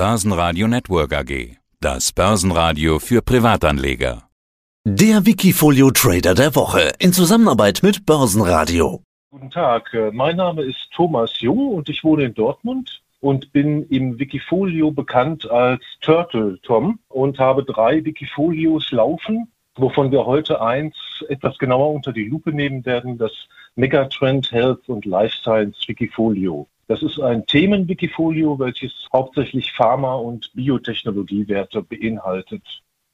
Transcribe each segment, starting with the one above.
Börsenradio Network AG. Das Börsenradio für Privatanleger. Der Wikifolio Trader der Woche in Zusammenarbeit mit Börsenradio. Guten Tag, äh, mein Name ist Thomas Jung und ich wohne in Dortmund und bin im Wikifolio bekannt als Turtle Tom und habe drei Wikifolios laufen, wovon wir heute eins etwas genauer unter die Lupe nehmen werden, das Megatrend Health und Life Science Wikifolio. Das ist ein Themen-Wikifolio, welches hauptsächlich Pharma- und Biotechnologiewerte beinhaltet.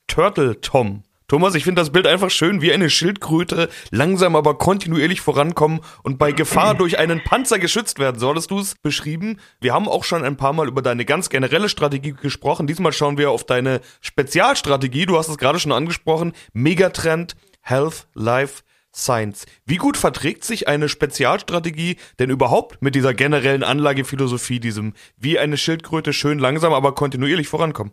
Turtle Tom. Thomas, ich finde das Bild einfach schön, wie eine Schildkröte langsam aber kontinuierlich vorankommen und bei Gefahr durch einen Panzer geschützt werden. So hattest du es beschrieben. Wir haben auch schon ein paar Mal über deine ganz generelle Strategie gesprochen. Diesmal schauen wir auf deine Spezialstrategie. Du hast es gerade schon angesprochen. Megatrend, Health, Life, Science. Wie gut verträgt sich eine Spezialstrategie denn überhaupt mit dieser generellen Anlagephilosophie, diesem wie eine Schildkröte schön langsam, aber kontinuierlich vorankommen?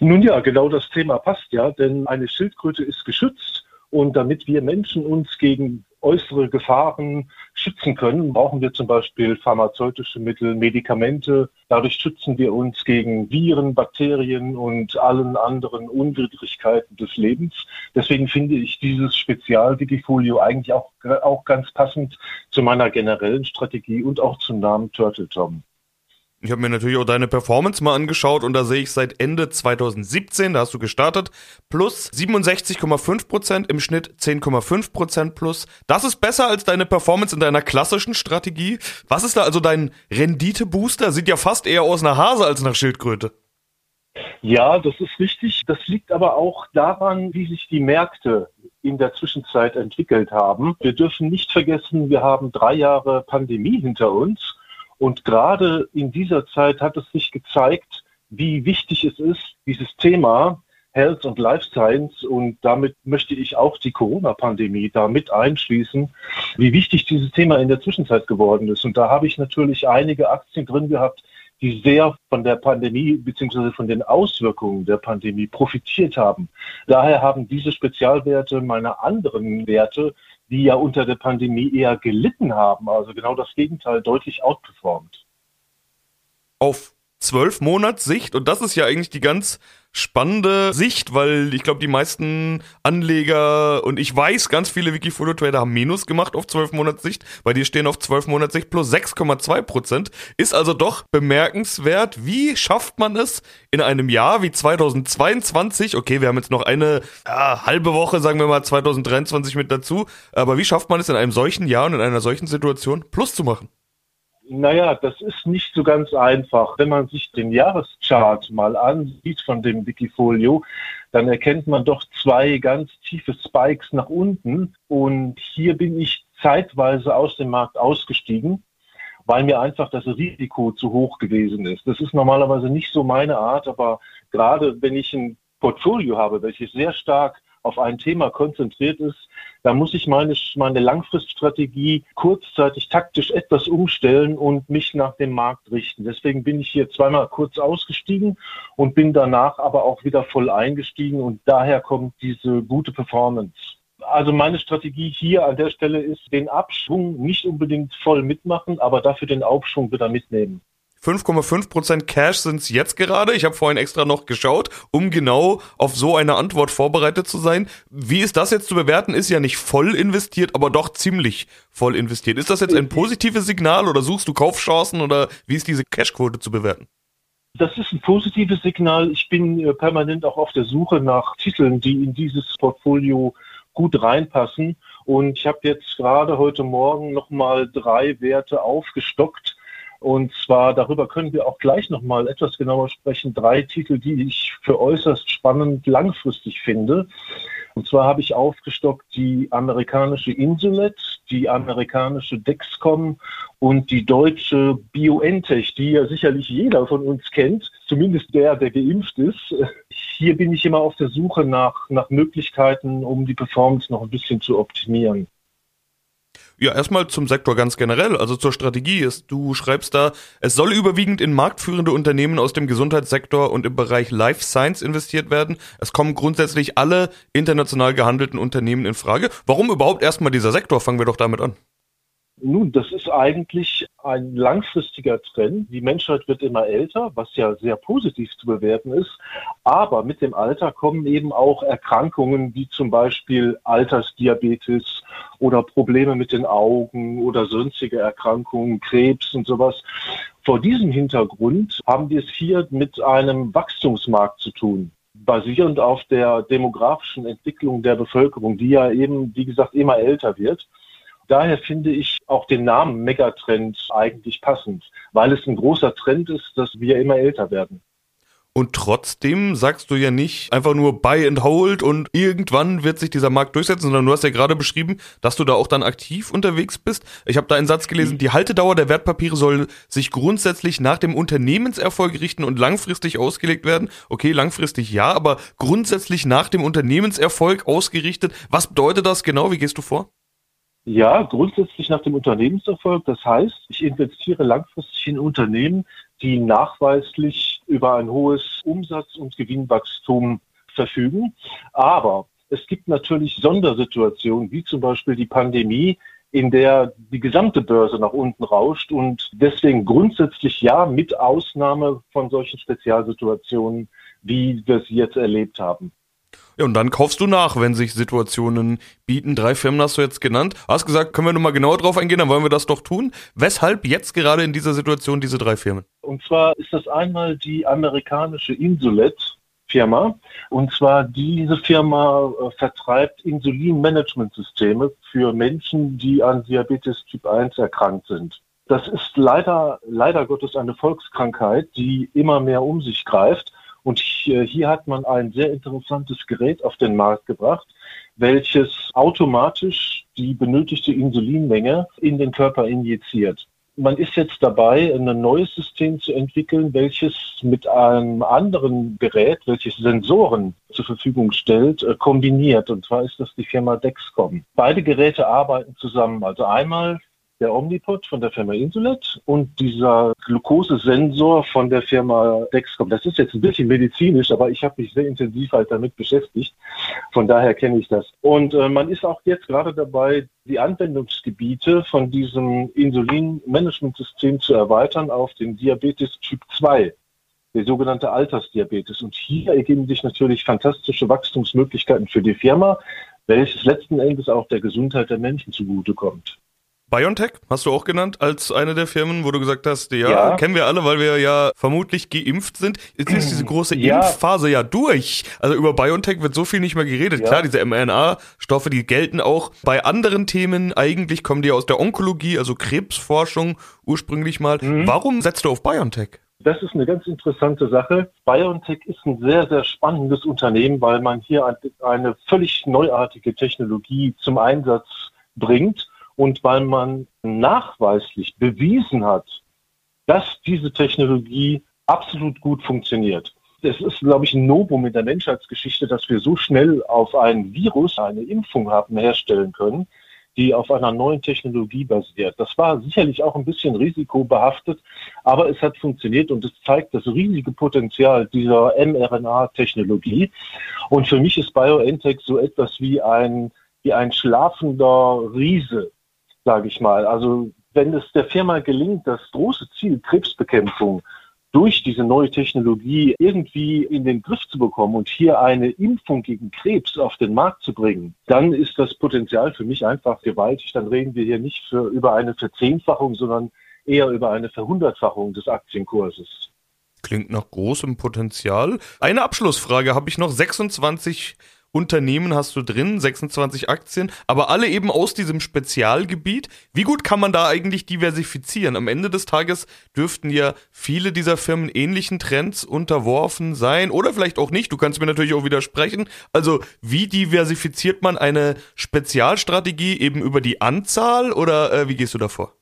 Nun ja, genau das Thema passt ja, denn eine Schildkröte ist geschützt und damit wir Menschen uns gegen äußere Gefahren schützen können, brauchen wir zum Beispiel pharmazeutische Mittel, Medikamente. Dadurch schützen wir uns gegen Viren, Bakterien und allen anderen Unwidrigkeiten des Lebens. Deswegen finde ich dieses Spezial-Wikifolio eigentlich auch, auch ganz passend zu meiner generellen Strategie und auch zum Namen Turtle Tom. Ich habe mir natürlich auch deine Performance mal angeschaut und da sehe ich seit Ende 2017, da hast du gestartet, plus 67,5%, im Schnitt 10,5% plus. Das ist besser als deine Performance in deiner klassischen Strategie. Was ist da also dein Renditebooster? Sieht ja fast eher aus nach Hase als nach Schildkröte. Ja, das ist richtig. Das liegt aber auch daran, wie sich die Märkte in der Zwischenzeit entwickelt haben. Wir dürfen nicht vergessen, wir haben drei Jahre Pandemie hinter uns und gerade in dieser Zeit hat es sich gezeigt, wie wichtig es ist, dieses Thema Health und Life Science und damit möchte ich auch die Corona-Pandemie da mit einschließen, wie wichtig dieses Thema in der Zwischenzeit geworden ist. Und da habe ich natürlich einige Aktien drin gehabt, die sehr von der Pandemie bzw. von den Auswirkungen der Pandemie profitiert haben. Daher haben diese Spezialwerte meine anderen Werte die ja unter der Pandemie eher gelitten haben, also genau das Gegenteil, deutlich outperformt. Auf zwölf Monats Sicht und das ist ja eigentlich die ganz spannende Sicht, weil ich glaube, die meisten Anleger und ich weiß, ganz viele Wikifolio-Trader haben Minus gemacht auf 12 Monats Sicht, weil die stehen auf 12 Monats Sicht plus 6,2 Prozent. Ist also doch bemerkenswert. Wie schafft man es in einem Jahr wie 2022? Okay, wir haben jetzt noch eine ja, halbe Woche, sagen wir mal 2023 mit dazu. Aber wie schafft man es in einem solchen Jahr und in einer solchen Situation Plus zu machen? Naja, das ist nicht so ganz einfach. Wenn man sich den Jahreschart mal ansieht von dem Wikifolio, dann erkennt man doch zwei ganz tiefe Spikes nach unten. Und hier bin ich zeitweise aus dem Markt ausgestiegen, weil mir einfach das Risiko zu hoch gewesen ist. Das ist normalerweise nicht so meine Art, aber gerade wenn ich ein Portfolio habe, welches sehr stark auf ein Thema konzentriert ist, da muss ich meine, meine Langfriststrategie kurzzeitig taktisch etwas umstellen und mich nach dem Markt richten. Deswegen bin ich hier zweimal kurz ausgestiegen und bin danach aber auch wieder voll eingestiegen und daher kommt diese gute Performance. Also meine Strategie hier an der Stelle ist, den Abschwung nicht unbedingt voll mitmachen, aber dafür den Aufschwung wieder mitnehmen. 5,5% Cash sind es jetzt gerade. Ich habe vorhin extra noch geschaut, um genau auf so eine Antwort vorbereitet zu sein. Wie ist das jetzt zu bewerten? Ist ja nicht voll investiert, aber doch ziemlich voll investiert. Ist das jetzt ein positives Signal oder suchst du Kaufchancen oder wie ist diese Cashquote zu bewerten? Das ist ein positives Signal. Ich bin äh, permanent auch auf der Suche nach Titeln, die in dieses Portfolio gut reinpassen. Und ich habe jetzt gerade heute Morgen nochmal drei Werte aufgestockt und zwar darüber können wir auch gleich nochmal etwas genauer sprechen. Drei Titel, die ich für äußerst spannend langfristig finde. Und zwar habe ich aufgestockt die amerikanische Insulet, die amerikanische Dexcom und die deutsche BioNTech, die ja sicherlich jeder von uns kennt, zumindest der, der geimpft ist. Hier bin ich immer auf der Suche nach, nach Möglichkeiten, um die Performance noch ein bisschen zu optimieren. Ja, erstmal zum Sektor ganz generell, also zur Strategie. Du schreibst da, es soll überwiegend in marktführende Unternehmen aus dem Gesundheitssektor und im Bereich Life Science investiert werden. Es kommen grundsätzlich alle international gehandelten Unternehmen in Frage. Warum überhaupt erstmal dieser Sektor? Fangen wir doch damit an. Nun, das ist eigentlich ein langfristiger Trend. Die Menschheit wird immer älter, was ja sehr positiv zu bewerten ist. Aber mit dem Alter kommen eben auch Erkrankungen wie zum Beispiel Altersdiabetes oder Probleme mit den Augen oder sonstige Erkrankungen, Krebs und sowas. Vor diesem Hintergrund haben wir es hier mit einem Wachstumsmarkt zu tun basierend auf der demografischen Entwicklung der Bevölkerung, die ja eben, wie gesagt, immer älter wird. Daher finde ich auch den Namen Megatrend eigentlich passend, weil es ein großer Trend ist, dass wir immer älter werden. Und trotzdem sagst du ja nicht einfach nur buy and hold und irgendwann wird sich dieser Markt durchsetzen, sondern du hast ja gerade beschrieben, dass du da auch dann aktiv unterwegs bist. Ich habe da einen Satz gelesen, die Haltedauer der Wertpapiere soll sich grundsätzlich nach dem Unternehmenserfolg richten und langfristig ausgelegt werden. Okay, langfristig ja, aber grundsätzlich nach dem Unternehmenserfolg ausgerichtet. Was bedeutet das genau? Wie gehst du vor? Ja, grundsätzlich nach dem Unternehmenserfolg. Das heißt, ich investiere langfristig in Unternehmen, die nachweislich über ein hohes Umsatz- und Gewinnwachstum verfügen. Aber es gibt natürlich Sondersituationen, wie zum Beispiel die Pandemie, in der die gesamte Börse nach unten rauscht und deswegen grundsätzlich ja, mit Ausnahme von solchen Spezialsituationen, wie wir sie jetzt erlebt haben. Ja, und dann kaufst du nach, wenn sich Situationen bieten. Drei Firmen hast du jetzt genannt. Hast gesagt, können wir nochmal genauer drauf eingehen, dann wollen wir das doch tun. Weshalb jetzt gerade in dieser Situation diese drei Firmen? Und zwar ist das einmal die amerikanische Insulet, Firma. Und zwar diese Firma äh, vertreibt Insulinmanagementsysteme für Menschen, die an Diabetes Typ 1 erkrankt sind. Das ist leider, leider Gottes eine Volkskrankheit, die immer mehr um sich greift. Und hier hat man ein sehr interessantes Gerät auf den Markt gebracht, welches automatisch die benötigte Insulinmenge in den Körper injiziert. Man ist jetzt dabei, ein neues System zu entwickeln, welches mit einem anderen Gerät, welches Sensoren zur Verfügung stellt, äh, kombiniert. Und zwar ist das die Firma Dexcom. Beide Geräte arbeiten zusammen. Also einmal der Omnipod von der Firma Insulet und dieser Glukosesensor von der Firma Dexcom. Das ist jetzt ein bisschen medizinisch, aber ich habe mich sehr intensiv halt damit beschäftigt. Von daher kenne ich das. Und äh, man ist auch jetzt gerade dabei, die Anwendungsgebiete von diesem Insulinmanagementsystem zu erweitern auf den Diabetes Typ 2 der sogenannte Altersdiabetes. Und hier ergeben sich natürlich fantastische Wachstumsmöglichkeiten für die Firma, welches letzten Endes auch der Gesundheit der Menschen zugutekommt. BioNTech hast du auch genannt als eine der Firmen, wo du gesagt hast, ja, ja. kennen wir alle, weil wir ja vermutlich geimpft sind. Jetzt ist diese große ja. Impfphase ja durch. Also über BioNTech wird so viel nicht mehr geredet. Ja. Klar, diese mRNA-Stoffe, die gelten auch bei anderen Themen. Eigentlich kommen die aus der Onkologie, also Krebsforschung ursprünglich mal. Mhm. Warum setzt du auf BioNTech? Das ist eine ganz interessante Sache. BioNTech ist ein sehr, sehr spannendes Unternehmen, weil man hier eine völlig neuartige Technologie zum Einsatz bringt und weil man nachweislich bewiesen hat, dass diese Technologie absolut gut funktioniert. Es ist, glaube ich, ein Novum in der Menschheitsgeschichte, dass wir so schnell auf ein Virus eine Impfung haben herstellen können, die auf einer neuen Technologie basiert. Das war sicherlich auch ein bisschen risikobehaftet, aber es hat funktioniert und es zeigt das riesige Potenzial dieser mRNA-Technologie. Und für mich ist BioNTech so etwas wie ein, wie ein schlafender Riese, sage ich mal. Also wenn es der Firma gelingt, das große Ziel Krebsbekämpfung durch diese neue Technologie irgendwie in den Griff zu bekommen und hier eine Impfung gegen Krebs auf den Markt zu bringen, dann ist das Potenzial für mich einfach gewaltig. Dann reden wir hier nicht für, über eine Verzehnfachung, sondern eher über eine Verhundertfachung des Aktienkurses. Klingt nach großem Potenzial. Eine Abschlussfrage habe ich noch. 26 Unternehmen hast du drin, 26 Aktien, aber alle eben aus diesem Spezialgebiet. Wie gut kann man da eigentlich diversifizieren? Am Ende des Tages dürften ja viele dieser Firmen ähnlichen Trends unterworfen sein oder vielleicht auch nicht. Du kannst mir natürlich auch widersprechen. Also wie diversifiziert man eine Spezialstrategie eben über die Anzahl oder äh, wie gehst du davor?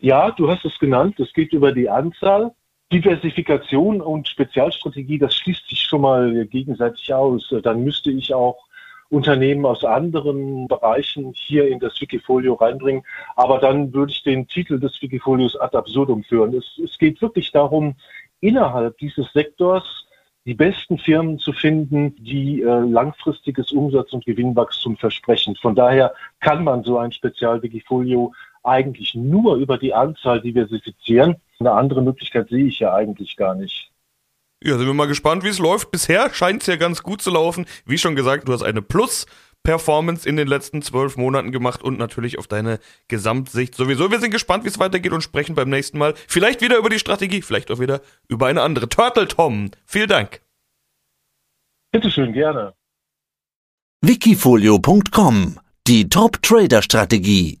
Ja, du hast es genannt. Es geht über die Anzahl. Diversifikation und Spezialstrategie, das schließt sich schon mal gegenseitig aus. Dann müsste ich auch Unternehmen aus anderen Bereichen hier in das Wikifolio reinbringen. Aber dann würde ich den Titel des Wikifolios ad absurdum führen. Es, es geht wirklich darum, innerhalb dieses Sektors die besten Firmen zu finden, die äh, langfristiges Umsatz- und Gewinnwachstum versprechen. Von daher kann man so ein Spezial-Wikifolio eigentlich nur über die Anzahl diversifizieren. Eine andere Möglichkeit sehe ich ja eigentlich gar nicht. Ja, sind wir mal gespannt, wie es läuft. Bisher scheint es ja ganz gut zu laufen. Wie schon gesagt, du hast eine Plus- Performance in den letzten zwölf Monaten gemacht und natürlich auf deine Gesamtsicht sowieso. Wir sind gespannt, wie es weitergeht und sprechen beim nächsten Mal vielleicht wieder über die Strategie, vielleicht auch wieder über eine andere. Turtle Tom, vielen Dank. Bitteschön, gerne. Wikifolio.com Die Top-Trader-Strategie.